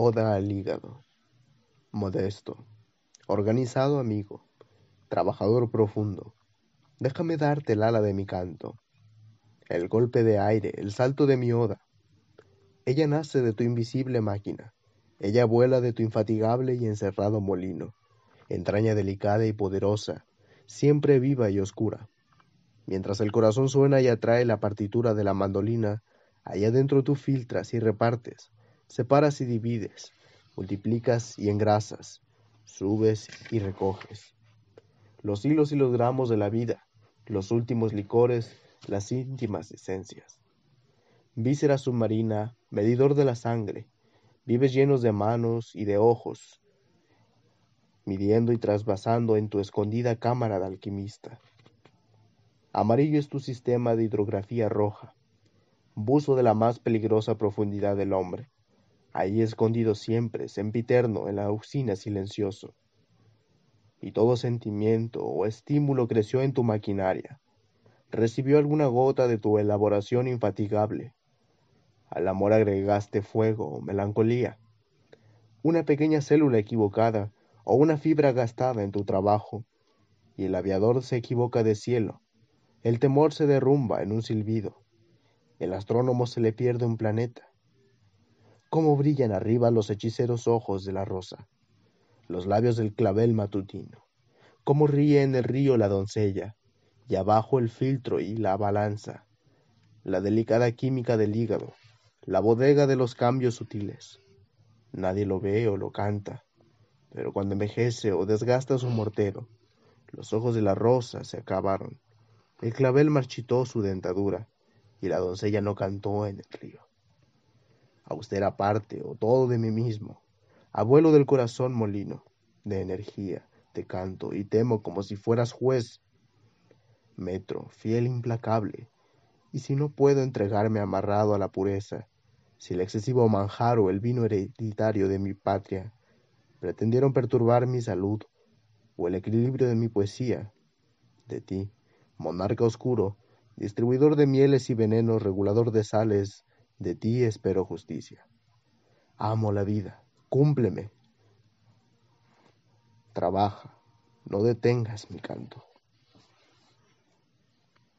Oda al hígado. Modesto, organizado amigo, trabajador profundo, déjame darte el ala de mi canto, el golpe de aire, el salto de mi oda. Ella nace de tu invisible máquina, ella vuela de tu infatigable y encerrado molino, entraña delicada y poderosa, siempre viva y oscura. Mientras el corazón suena y atrae la partitura de la mandolina, allá dentro tú filtras y repartes, separas y divides, multiplicas y engrasas, subes y recoges. Los hilos y los gramos de la vida, los últimos licores, las íntimas esencias. Víscera submarina, medidor de la sangre, vives llenos de manos y de ojos, midiendo y trasvasando en tu escondida cámara de alquimista. Amarillo es tu sistema de hidrografía roja, buzo de la más peligrosa profundidad del hombre, ahí escondido siempre, sempiterno, en la usina silencioso. Y todo sentimiento o estímulo creció en tu maquinaria, recibió alguna gota de tu elaboración infatigable. Al amor agregaste fuego o melancolía, una pequeña célula equivocada o una fibra gastada en tu trabajo, y el aviador se equivoca de cielo, el temor se derrumba en un silbido, el astrónomo se le pierde un planeta. Cómo brillan arriba los hechiceros ojos de la rosa, los labios del clavel matutino, cómo ríe en el río la doncella, y abajo el filtro y la balanza, la delicada química del hígado, la bodega de los cambios sutiles. Nadie lo ve o lo canta, pero cuando envejece o desgasta su mortero, los ojos de la rosa se acabaron, el clavel marchitó su dentadura, y la doncella no cantó en el río. Austera parte, o todo de mí mismo, abuelo del corazón molino, de energía, te canto y temo como si fueras juez. Metro, fiel implacable, y si no puedo entregarme amarrado a la pureza, si el excesivo manjar o el vino hereditario de mi patria pretendieron perturbar mi salud o el equilibrio de mi poesía. De ti, monarca oscuro, distribuidor de mieles y venenos, regulador de sales, de ti espero justicia. Amo la vida, cúmpleme. Trabaja, no detengas mi canto.